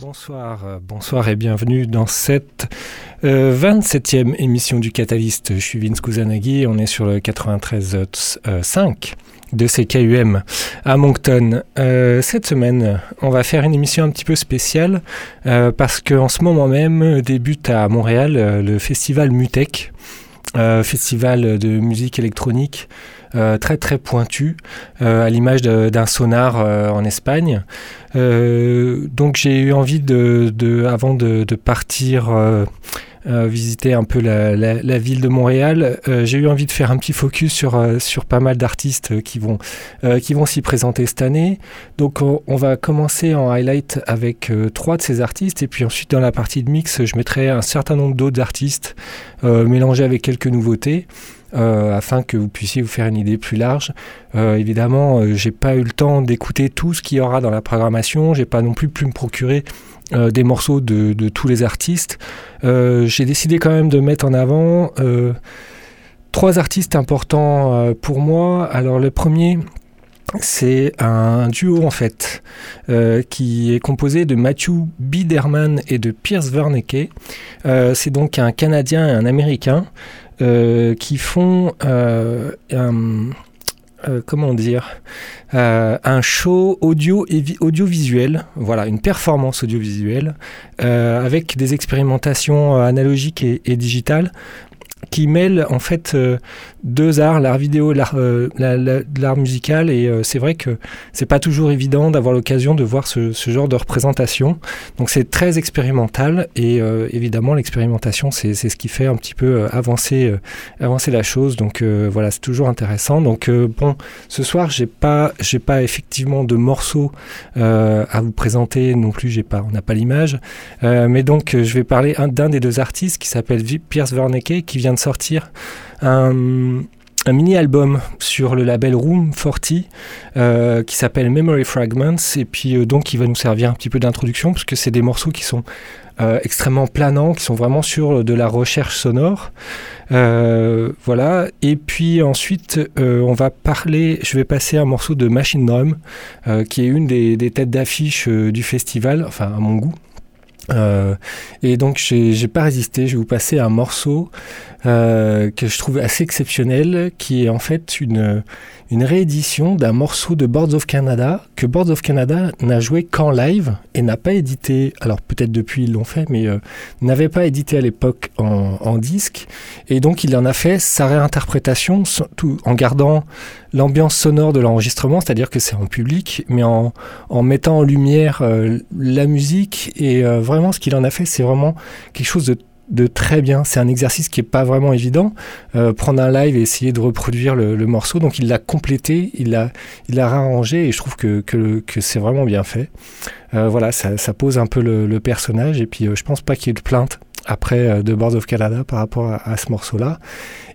Bonsoir, euh, bonsoir et bienvenue dans cette 27e émission du Catalyst. Je suis Vince Kusanagi on est sur le 93.5 de CKUM à Moncton. Euh, cette semaine, on va faire une émission un petit peu spéciale euh, parce qu'en ce moment même débute à Montréal euh, le festival Mutec, festival de musique électronique très très pointu, à l'image d'un sonar en Espagne. donc j'ai eu envie de, avant de, partir euh, visiter un peu la, ville de Montréal. Euh, j'ai eu envie de faire un petit focus sur, euh, pas mal d'artistes qui vont, qui vont s'y présenter cette année. Donc on, va commencer en highlight avec trois de ces artistes et puis ensuite dans la partie de mix, je mettrai un certain nombre d'autres artistes mélangés avec quelques nouveautés. Afin que vous puissiez vous faire une idée plus large. évidemment, j'ai pas eu le temps d'écouter tout ce qu'il y aura dans la programmation. J'ai pas non plus pu me procurer euh, des morceaux de, tous les artistes. Euh, j'ai décidé quand même de mettre en avant euh, trois artistes importants pour moi. Alors le premier, c'est un duo en fait qui est composé de Matthew Biderman et de Pierce Wernicke. c'est donc un Canadien et un Américain qui font un, euh, comment dire, euh, un show audio et audiovisuel, voilà, une performance audiovisuelle euh, avec des expérimentations analogiques et, et digitales qui mêle en fait euh, deux arts, l'art vidéo, l'art, euh, musical, et euh, c'est vrai que c'est pas toujours évident d'avoir l'occasion de voir ce, genre de représentation. Donc c'est très expérimental, et évidemment l'expérimentation c'est, c'est ce qui fait un petit peu avancer, avancer la chose. Donc voilà, c'est toujours intéressant. Donc bon, ce soir j'ai pas, j'ai pas effectivement de morceaux à vous présenter non plus. J'ai pas, on n'a pas l'image, mais donc je vais parler d'un des deux artistes qui s'appelle Pierce Wernicke, qui vient de sortir un, mini-album sur le label Room 40 euh, qui s'appelle Memory Fragments et puis euh, donc qui va nous servir un petit peu d'introduction parce que c'est des morceaux qui sont euh, extrêmement planants, qui sont vraiment sur de la recherche sonore. voilà. Et puis ensuite, on va parler, je vais passer un morceau de Machine Drum, qui est une des, des têtes d'affiche du festival, enfin à mon goût. Euh, et donc j'ai pas résisté, je vais vous passer un morceau euh, que je trouve assez exceptionnel, qui est en fait une, une réédition d'un morceau de Boards of Canada que Boards of Canada n'a joué qu'en live et n'a pas édité, alors peut-être depuis ils l'ont fait, mais euh, n'avait pas édité à l'époque en, disque. Et donc il en a fait sa réinterprétation tout, en gardant l'ambiance sonore de l'enregistrement, c'est-à-dire que c'est en public, mais en, en mettant en lumière euh, la musique. Et euh, vraiment ce qu'il en a fait, c'est vraiment quelque chose de de très bien. C'est un exercice qui est pas vraiment évident. Euh, prendre un live et essayer de reproduire le, morceau. Donc il l'a complété, il l'a il réarrangé et je trouve que, que, c'est vraiment bien fait. Euh, voilà, ça, ça, pose un peu le, personnage et puis euh, je pense pas qu'il y ait de plainte après de Boards of Canada par rapport à, à ce morceau-là.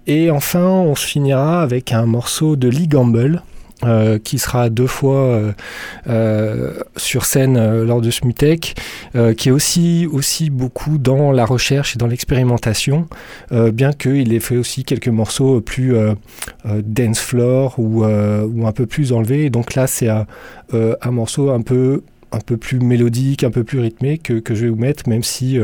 Et enfin, on se finira avec un morceau de Lee Gamble. Euh, qui sera deux fois euh, euh, sur scène lors de Smutek, qui est aussi, aussi beaucoup dans la recherche et dans l'expérimentation, bien qu'il ait fait aussi quelques morceaux plus dance floor ou, un peu plus enlevés. donc là, c'est un, morceau un peu, un peu plus mélodique, un peu plus rythmé que, je vais vous mettre, même si...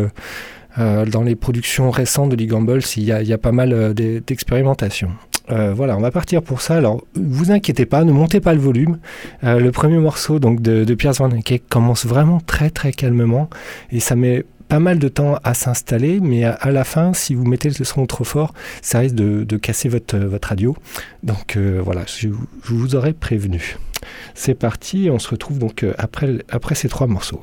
dans les productions récentes de Lee Gamble, il y, a, y a pas mal d'expérimentation. Euh, voilà, on va partir pour ça. Alors, vous inquiétez pas, ne montez pas le volume. Euh, le premier morceau donc de, de Pierce Van commence vraiment très très calmement et ça met pas mal de temps à s'installer, mais à, la fin, si vous mettez le son trop fort, ça risque de, casser votre, votre radio. Donc euh, voilà, je, je, vous aurais prévenu. C'est parti, on se retrouve donc après, après ces trois morceaux.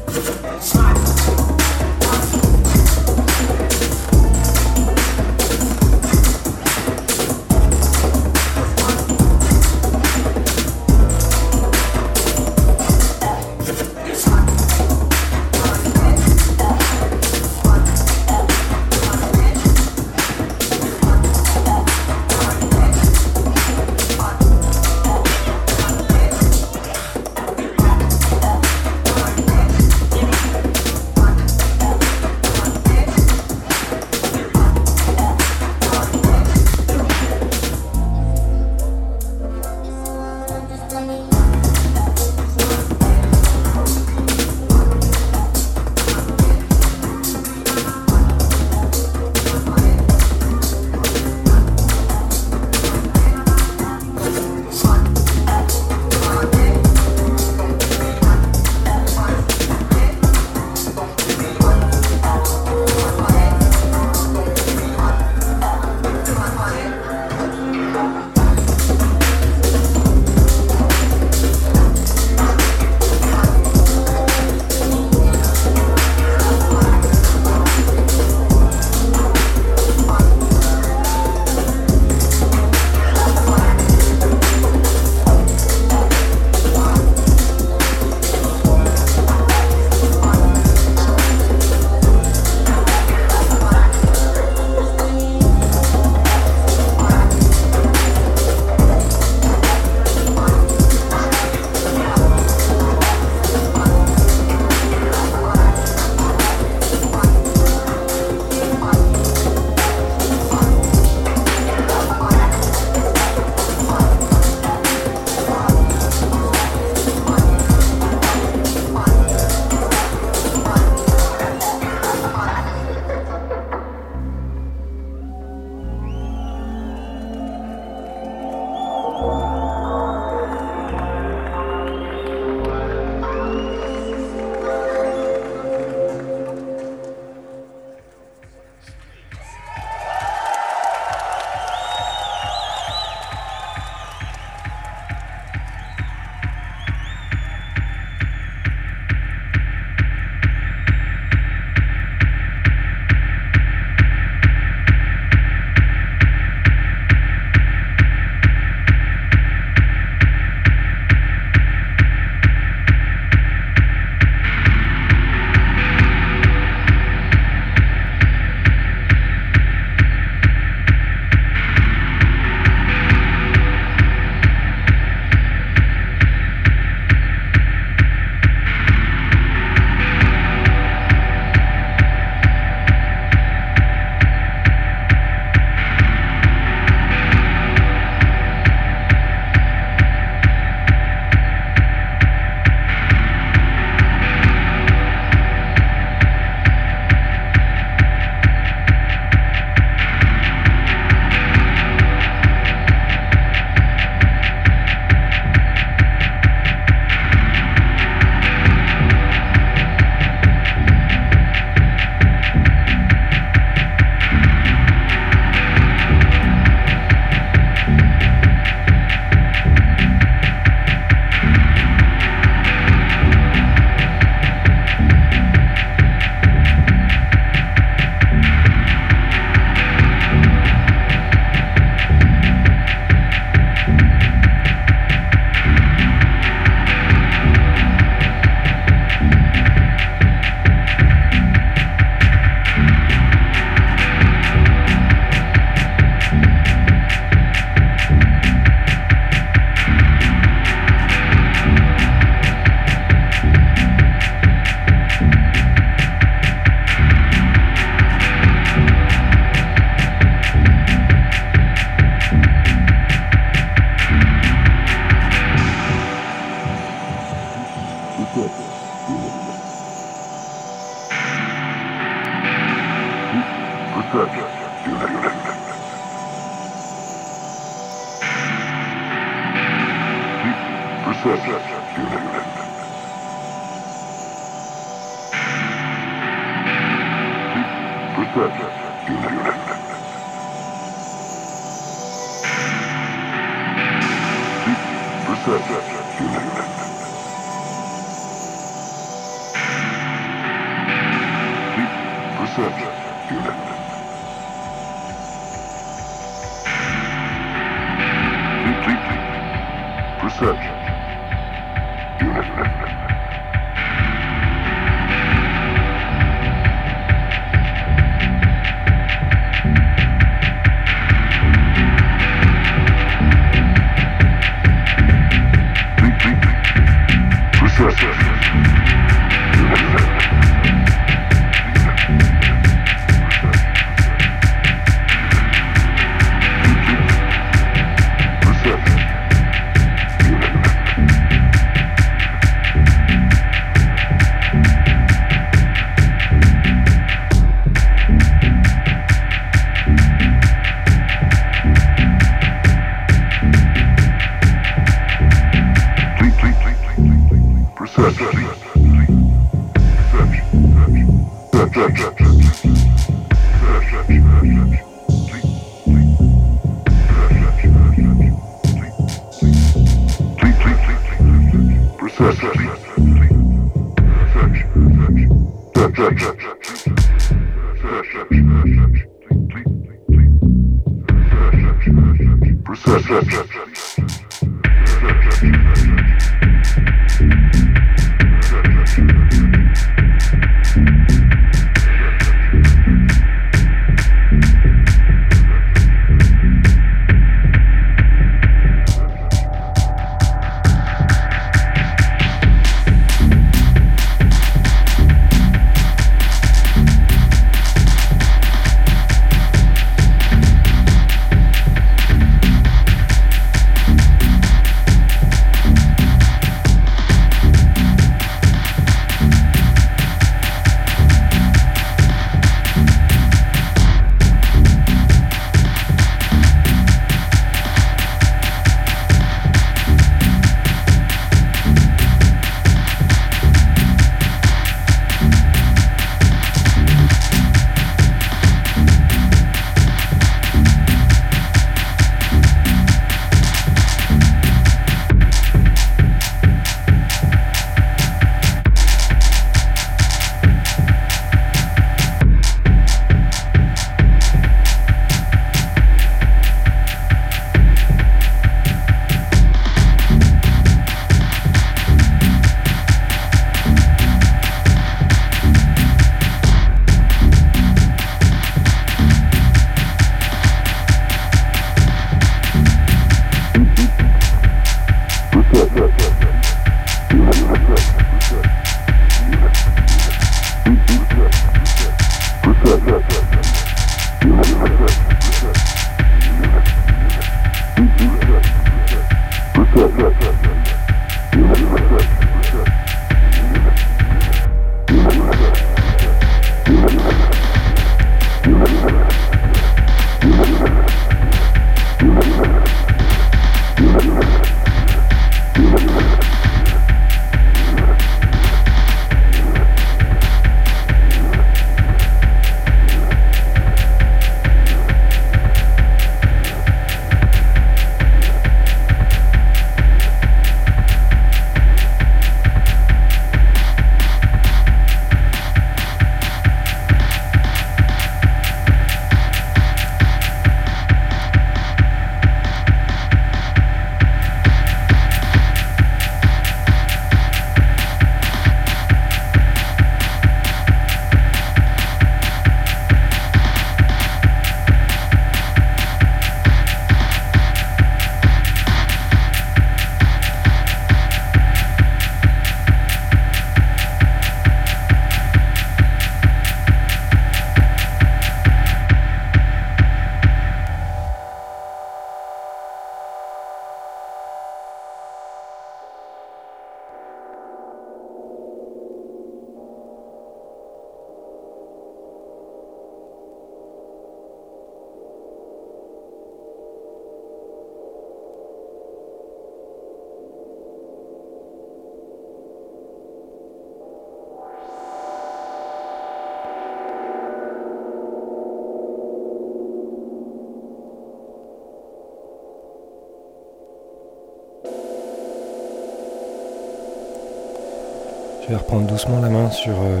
Doucement la main sur euh,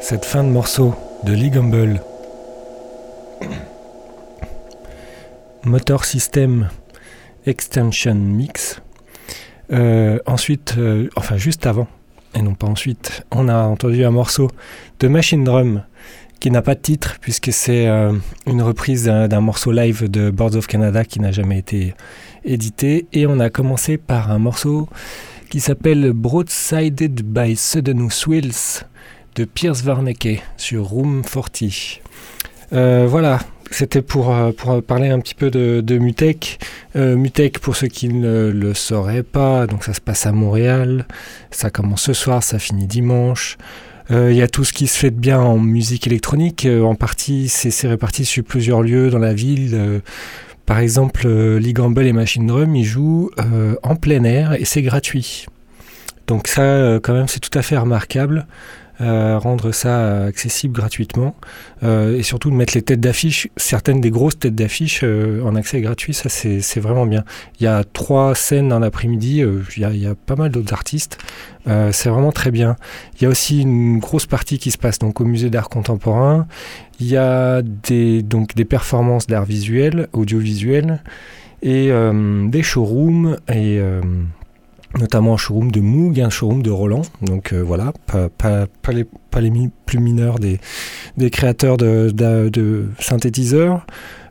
cette fin de morceau de Lee Gumble. Motor System Extension Mix. Euh, ensuite, euh, enfin juste avant, et non pas ensuite, on a entendu un morceau de Machine Drum qui n'a pas de titre puisque c'est une reprise d'un morceau live de Boards of Canada qui n'a jamais été édité. Et on a commencé par un morceau qui s'appelle Broadsided by Sudden Swills de Pierce Varnecke sur Room 40. Euh, voilà, c'était pour, euh, pour parler un petit peu de, de Mutech. Euh, pour ceux qui ne le sauraient pas, donc ça se passe à Montréal. Ça commence ce soir, ça finit dimanche. Il y a tout ce qui se fait de bien en musique électronique. en partie, c'est réparti sur plusieurs lieux dans la ville. Par exemple, euh, Lee Gamble et Machine Drum, ils jouent euh, en plein air et c'est gratuit. Donc ça, euh, quand même, c'est tout à fait remarquable. Rendre ça accessible gratuitement et surtout de mettre les têtes d'affiche, certaines des grosses têtes d'affiche en accès gratuit, ça c'est vraiment bien. Il y a trois scènes dans l'après-midi, il, il, y a pas mal d'autres artistes, c'est vraiment très bien. Il y a aussi une grosse partie qui se passe donc au musée d'art contemporain il y a des, donc des performances d'art visuel, audiovisuel, et euh, des showrooms, et euh, notamment un showroom de Moog, un showroom de Roland. Donc euh, voilà, pas, pas, pas, les, pas, les, plus mineurs des, des créateurs de, de, de synthétiseurs.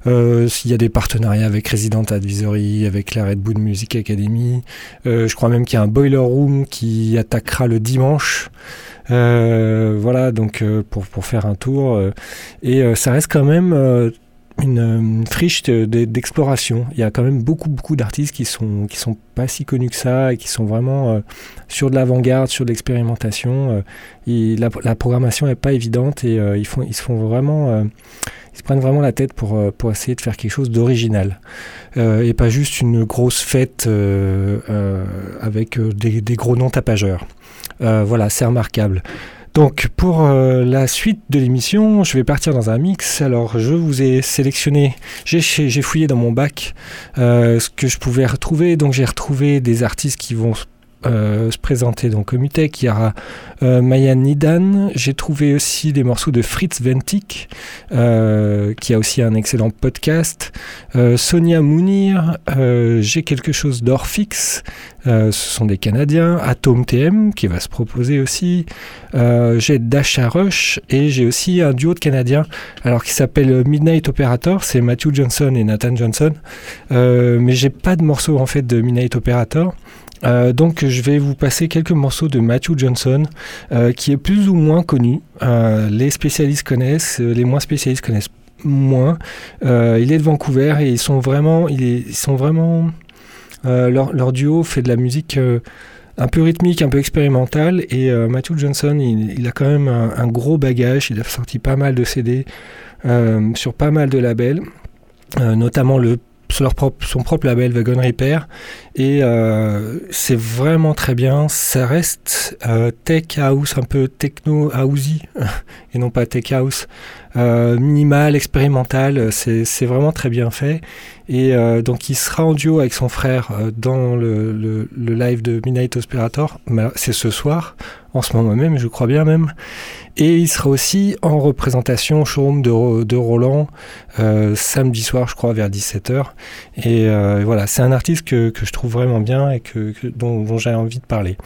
Euh, il y a des partenariats avec Resident Advisory, avec la Red Bull Music Academy. Euh, je crois même qu'il y a un Boiler Room qui attaquera le dimanche. Euh, voilà, donc euh, pour, pour faire un tour. Euh, et ça reste quand même une, friche d'exploration. Il y a quand même beaucoup beaucoup d'artistes qui sont qui sont pas si connus que ça et qui sont vraiment sur de l'avant-garde, sur de l'expérimentation. la, la, programmation est pas évidente et ils font ils se font vraiment ils se prennent vraiment la tête pour pour essayer de faire quelque chose d'original et pas juste une grosse fête avec des, gros noms tapageurs. Euh, voilà, c'est remarquable. Donc pour euh, la suite de l'émission, je vais partir dans un mix. Alors je vous ai sélectionné, j'ai fouillé dans mon bac euh, ce que je pouvais retrouver. Donc j'ai retrouvé des artistes qui vont euh, se présenter donc au Mutec. Il y aura euh, Maya Nidan. J'ai trouvé aussi des morceaux de Fritz Ventik, euh, qui a aussi un excellent podcast. Sonia Mounir. J'ai quelque chose d'Orfix. ce sont des Canadiens. Atom TM qui va se proposer aussi. j'ai Dasha Rush et j'ai aussi un duo de Canadiens alors qui s'appelle Midnight Operator. C'est Matthew Johnson et Nathan Johnson. mais j'ai pas de morceaux en fait de Midnight Operator. Euh, donc je vais vous passer quelques morceaux de Matthew Johnson, euh, qui est plus ou moins connu. Euh, les spécialistes connaissent, les moins spécialistes connaissent moins. il est de Vancouver et ils sont vraiment, ils, sont vraiment, leur, duo fait de la musique un peu rythmique, un peu expérimentale. Et Matthew Johnson, il, a quand même un, un, gros bagage. Il a sorti pas mal de CD sur pas mal de labels. notamment le son propre label Wagon Repair. Et euh, c'est vraiment très bien. Ça reste euh, tech house un peu techno housey et non pas tech house. Euh, minimal expérimental c'est vraiment très bien fait. Et donc il sera en duo avec son frère dans le, le, le, live de Midnight Operator c'est ce soir en ce moment même je crois bien même et il sera aussi en représentation au showroom de, Roland euh, samedi soir, je crois, vers 17h. Et euh, voilà, c'est un artiste que, je trouve vraiment bien et que, dont, j'ai envie de parler.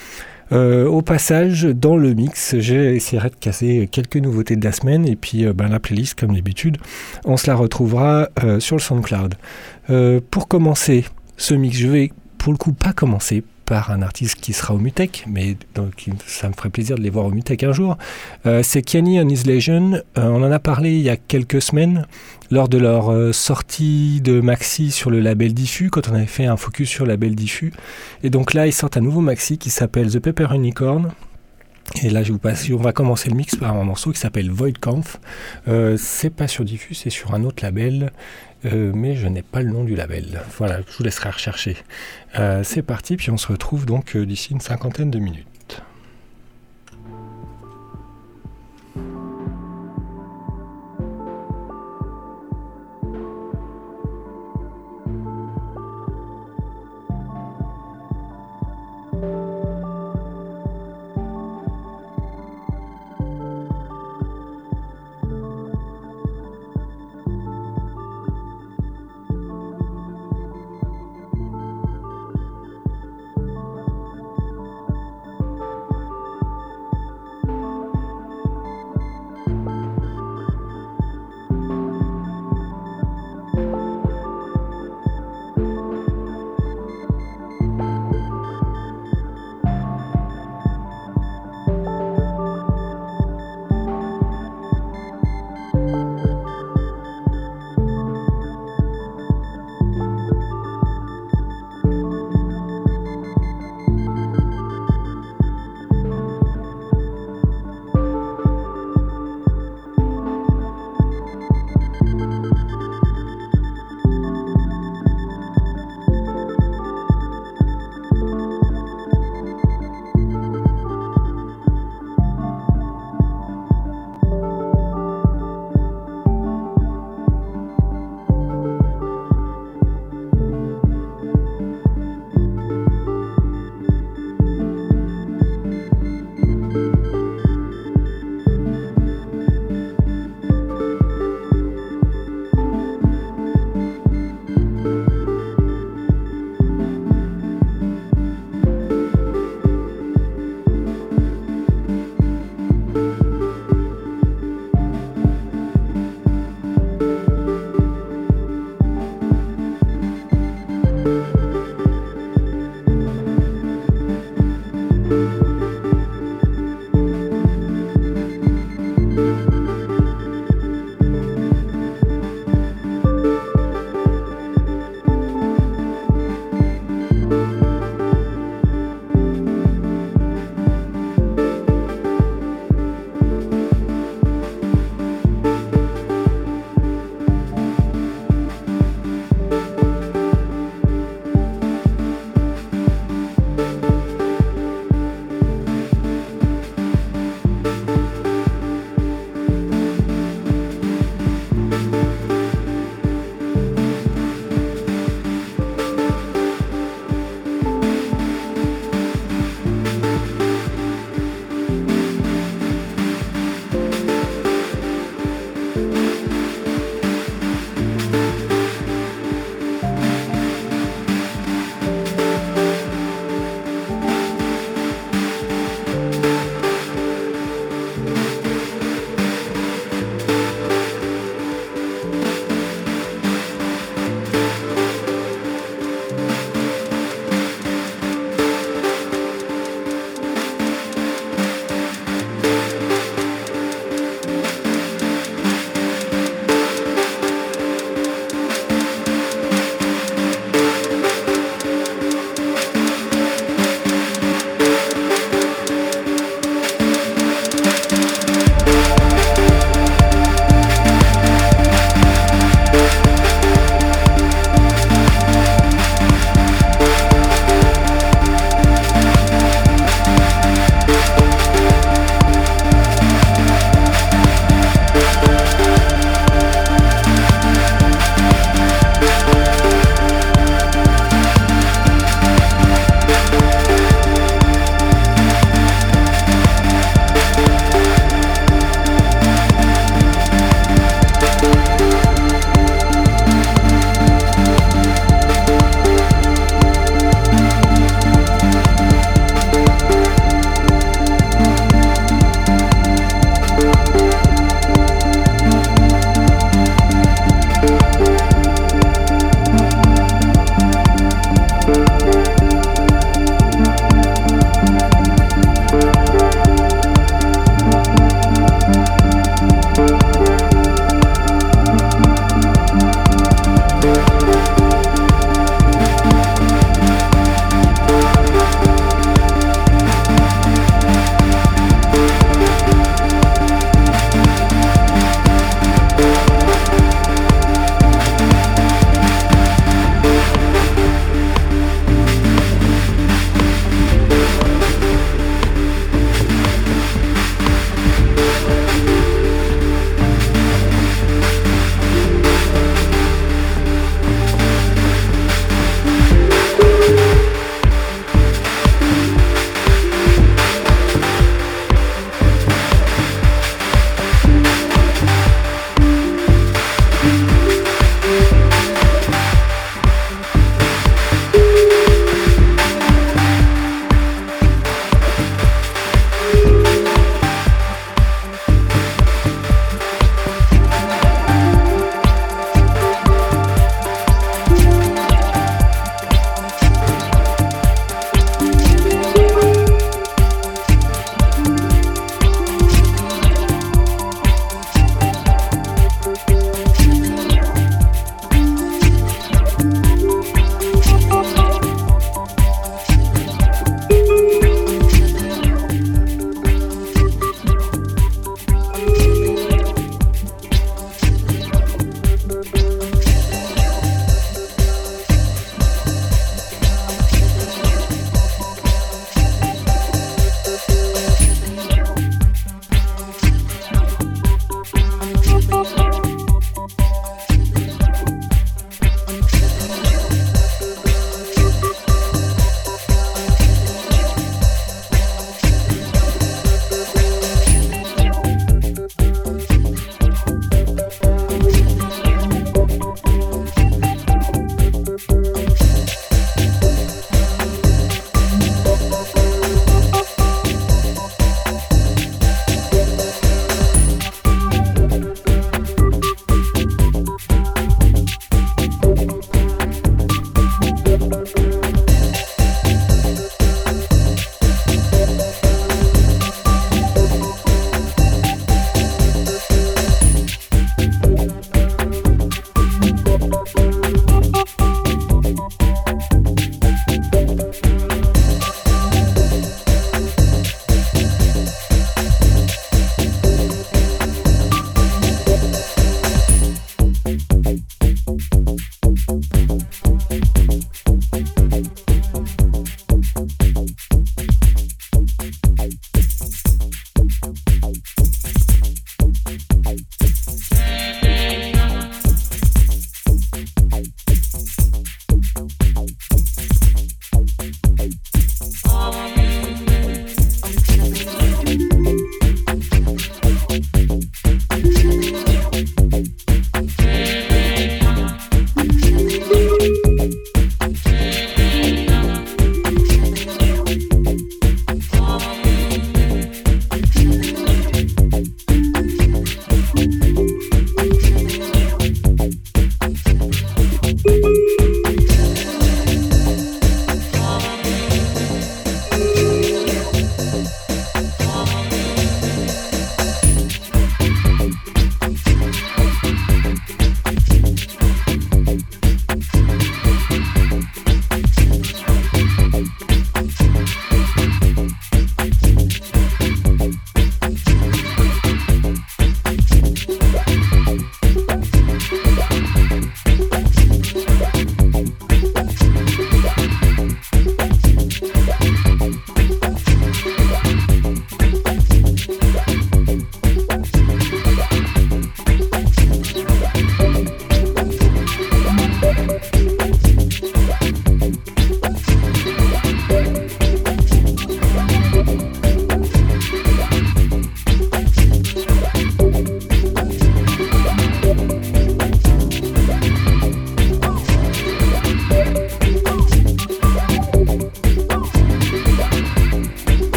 Euh, au passage, dans le mix, essayé de casser quelques nouveautés de la semaine et puis ben, la playlist, comme d'habitude, on se la retrouvera sur le SoundCloud. Pour commencer ce mix, je vais pour le coup pas commencer par un artiste qui sera au Mutec, mais donc ça me ferait plaisir de les voir au Mutec un jour. Euh, c'est Kenny and His Legion. Euh, on en a parlé il y a quelques semaines lors de leur euh, sortie de maxi sur le label Diffus, quand on avait fait un focus sur le label Diffus. Et donc là, ils sortent un nouveau maxi qui s'appelle The Pepper Unicorn. Et là, je vous passe, on va commencer le mix par un morceau qui s'appelle Void Kampf. C'est pas sur Diffus, c'est sur un autre label. Euh, mais je n'ai pas le nom du label. Voilà, je vous laisserai rechercher. Euh, c'est parti, puis on se retrouve donc euh, d'ici une cinquantaine de minutes.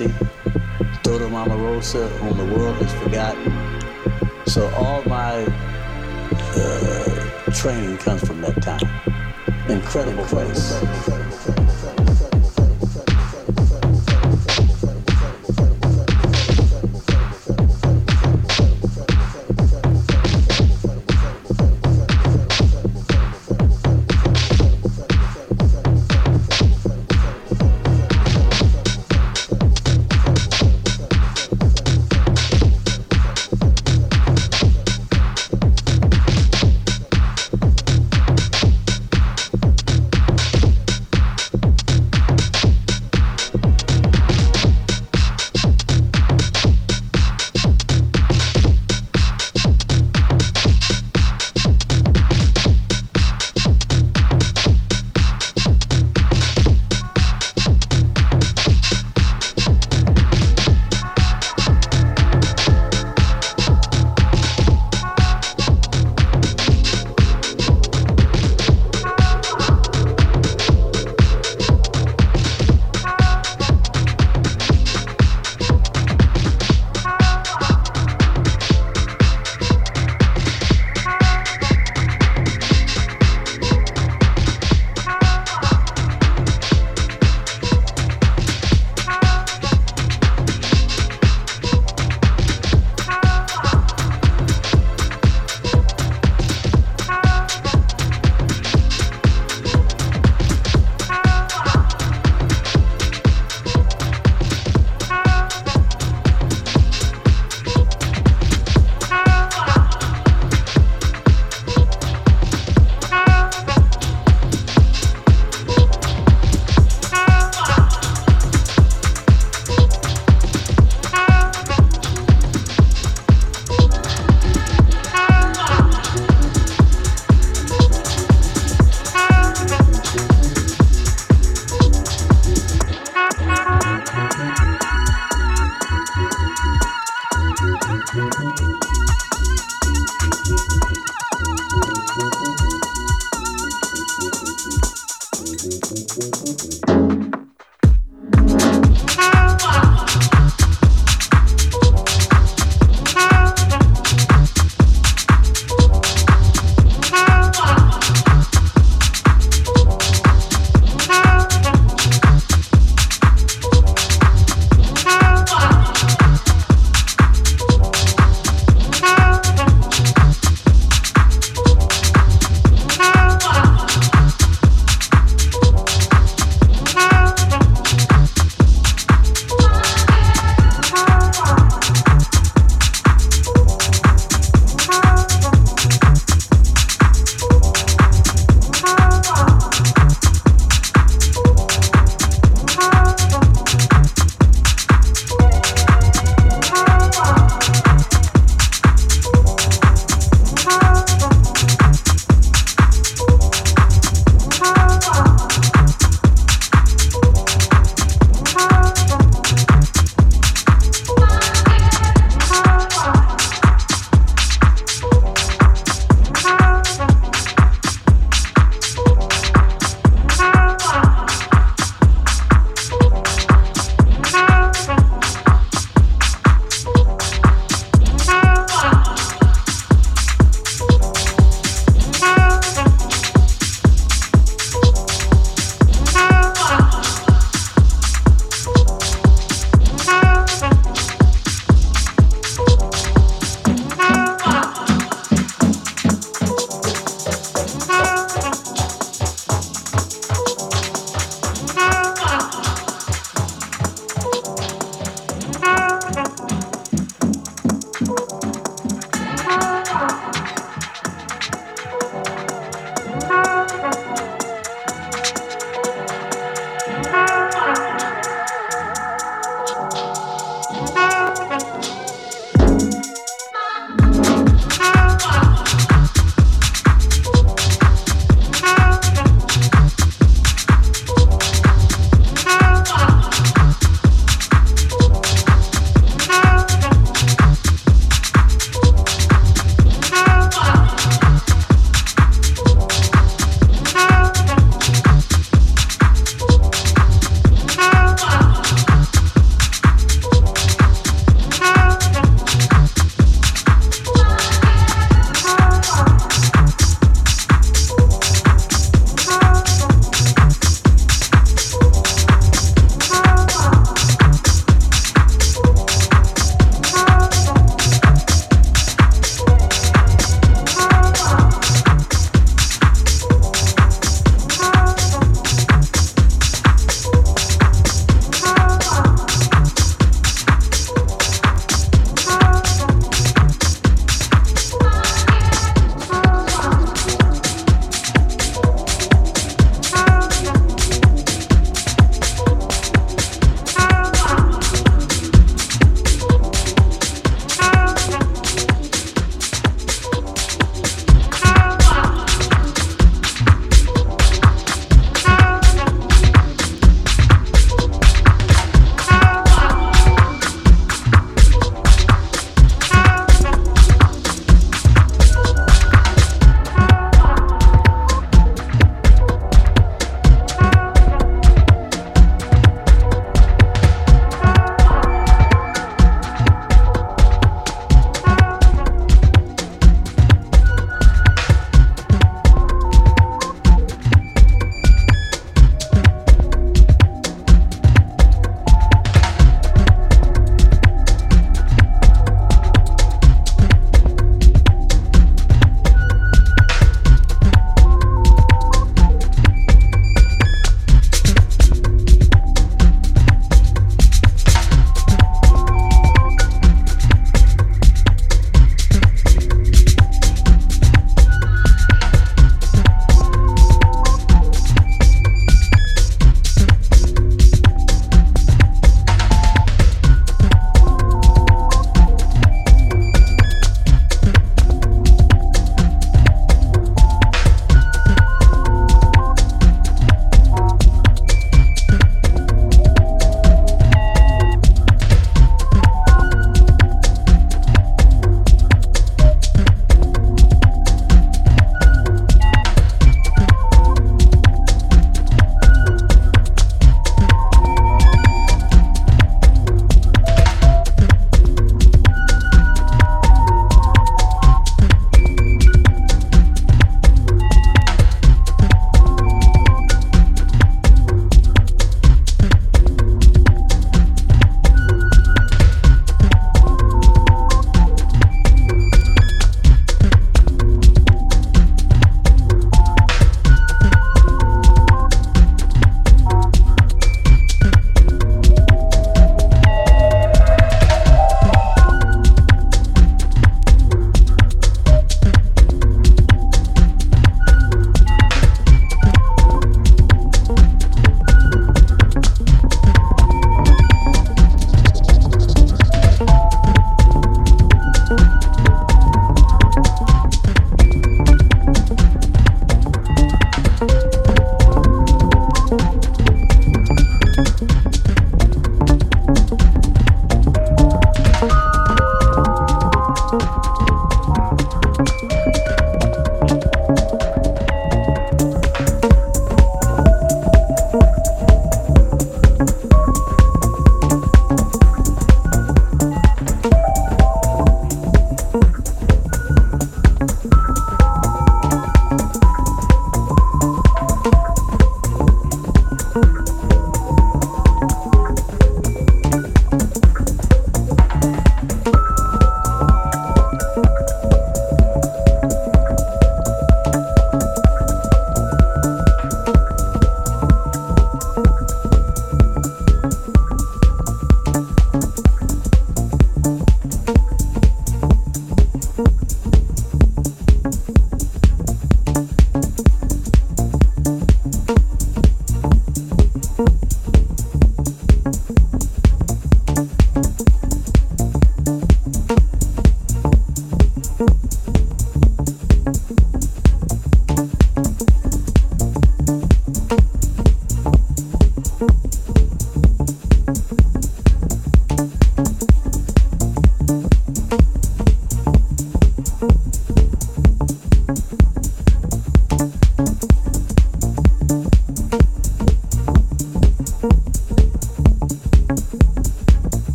Misty, Dodo Mama Rosa, Whom the World Has Forgotten. So all my uh, training comes from that time. Incredible place.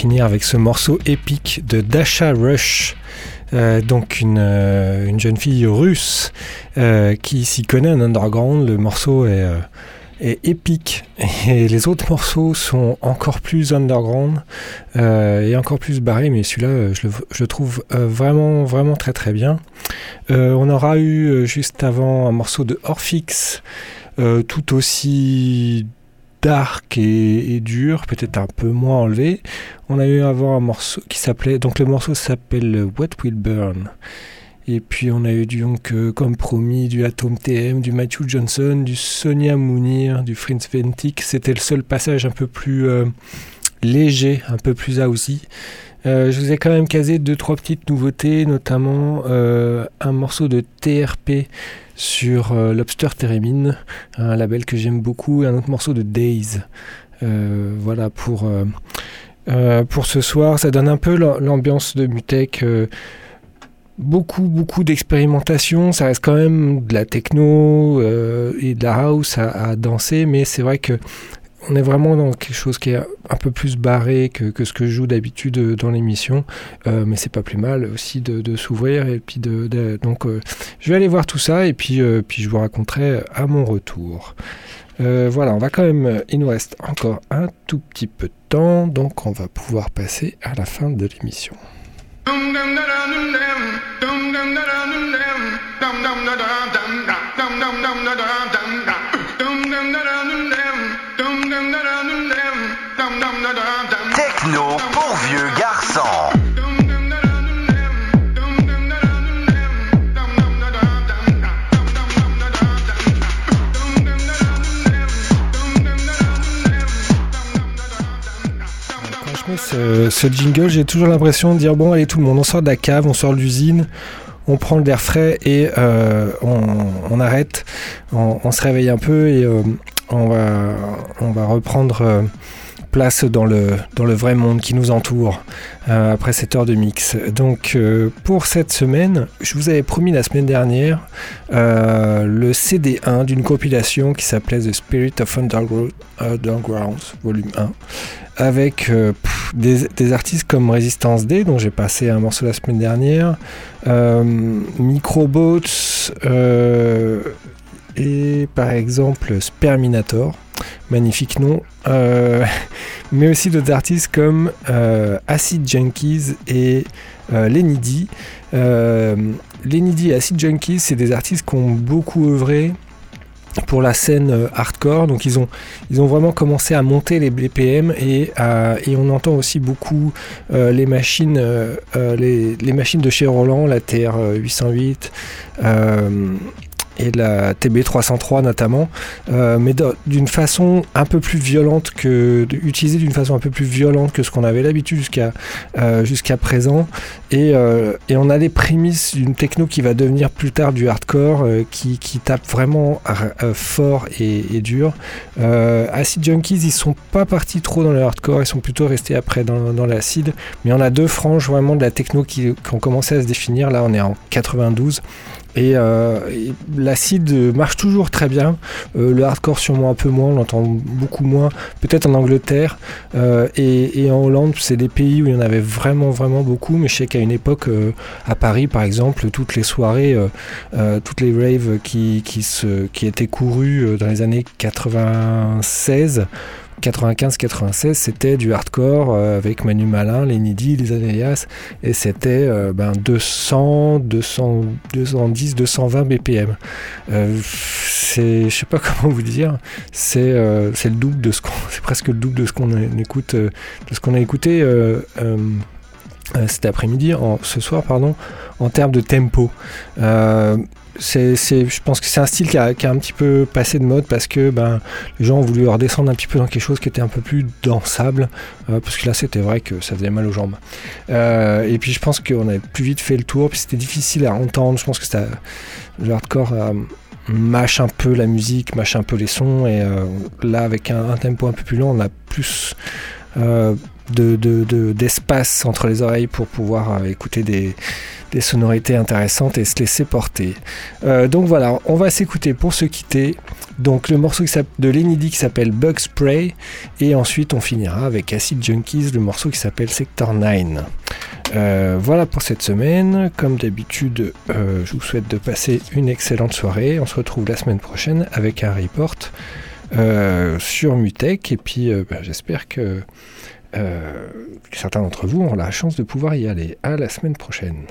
Finir avec ce morceau épique de Dasha Rush. Euh, donc une, euh, une, jeune fille russe euh, qui s'y connaît en underground. Le morceau est, épique et les autres morceaux sont encore plus underground et encore plus barrés, mais celui-là je je le, trouve vraiment vraiment très très bien. on aura eu juste avant un morceau de Orphix tout aussi dark et, dur, peut-être un peu moins enlevé. On a eu avant un morceau qui s'appelait, donc le morceau s'appelle What Will Burn. Et puis on a eu donc, euh, comme promis, du Atom TM, du Matthew Johnson, du Sonia Mounir, du Prince Ventic. C'était le seul passage un peu plus euh, léger, un peu plus aussi. Euh, je vous ai quand même casé deux trois petites nouveautés, notamment un morceau de TRP sur euh, Lobster Theremin, un label que j'aime beaucoup, et un autre morceau de Days. Euh, voilà pour, euh, pour ce soir, ça donne un peu l'ambiance de Mutek beaucoup, beaucoup d'expérimentation. Ça reste quand même de la techno et de la house à danser, mais c'est vrai que on est vraiment dans quelque chose qui est un peu plus barré que, ce que je joue d'habitude euh, dans l'émission, euh, mais c'est pas plus mal aussi de, s'ouvrir et puis de, donc euh, je vais aller voir tout ça et puis je vous raconterai à mon retour. voilà, on va quand même, il nous reste encore un tout petit peu de temps, donc on va pouvoir passer à la fin de l'émission. Techno pour vieux garçons. Ce, ce, jingle, j'ai toujours l'impression de dire bon, allez, tout le monde, on sort de la cave, on sort de l'usine, on prend l'air frais et euh, on, arrête, on, se réveille un peu et euh, on, va, reprendre euh, place dans le, dans le vrai monde qui nous entoure après cette heure de mix. Donc pour cette semaine, je vous avais promis la semaine dernière le CD1 d'une compilation qui s'appelait The Spirit of Underground, volume 1 avec euh, des, artistes comme Resistance D, dont j'ai passé un morceau la semaine dernière, euh, Microbots, euh, et par exemple Sperminator, magnifique nom, mais aussi d'autres artistes comme Acid Junkies et Lenny D. Lenny et Acid Junkies, c'est des artistes qui ont beaucoup œuvré pour la scène euh, hardcore. Donc ils ont, ils ont vraiment commencé à monter les BPM et, on entend aussi beaucoup euh, les machines, euh, les, machines de chez Roland, la TR 808 et la TB303 notamment, euh, mais d'une façon un peu plus violente que utilisée d'une façon un peu plus violente que ce qu'on avait l'habitude jusqu'à euh, jusqu'à présent. Et, euh, et, on a les prémices d'une techno qui va devenir plus tard du hardcore, qui, qui, tape vraiment fort et, dur. Acid Junkies, ils sont pas partis trop dans le hardcore, ils sont plutôt restés après dans, dans l'acide. Mais on a deux franges vraiment de la techno qui ont commencé à se définir. Là, on est en 92. Euh, et, l'acide marche toujours très bien. Euh, le hardcore sûrement un peu moins, on l'entend beaucoup moins. Peut-être en Angleterre euh, et, en Hollande, c'est des pays où il y en avait vraiment vraiment beaucoup. Mais je sais qu'à une époque, à Paris par exemple, toutes les soirées, toutes les raves qui, qui, se, qui étaient courues dans les années 96 95-96, c'était du hardcore euh, avec Manu Malin, les Nidi, les Anelias, et c'était euh, ben, 200, 200, 210, 220 BPM. C'est, je sais pas comment vous dire, c'est, euh, c'est le double de ce qu'on, c'est presque le double de ce qu'on écoute, de ce qu'on a écouté cet après-midi, ce soir, pardon, en termes de tempo c'est, je pense que c'est un style qui a, un petit peu passé de mode parce que ben, les gens ont voulu redescendre un petit peu dans quelque chose qui était un peu plus dansable, euh, parce que là c'était vrai que ça faisait mal aux jambes. Euh, et puis je pense qu'on avait plus vite fait le tour, puis c'était difficile à entendre. Je pense que c'était, le hardcore euh, mâche un peu la musique, mâche un peu les sons, et là avec un, tempo un peu plus lent, on a plus d'espace entre les oreilles pour pouvoir écouter des, sonorités intéressantes et se laisser porter. donc voilà, on va s'écouter pour se quitter. Donc le morceau de Lenny qui s'appelle Bug Spray et ensuite on finira avec Acid Junkies, le morceau qui s'appelle Sector 9. Euh, voilà pour cette semaine. Comme d'habitude, euh, je vous souhaite de passer une excellente soirée. On se retrouve la semaine prochaine avec un report euh, sur Mutech. Et puis, bah, j'espère que euh, certains d'entre vous auront la chance de pouvoir y aller. À la semaine prochaine.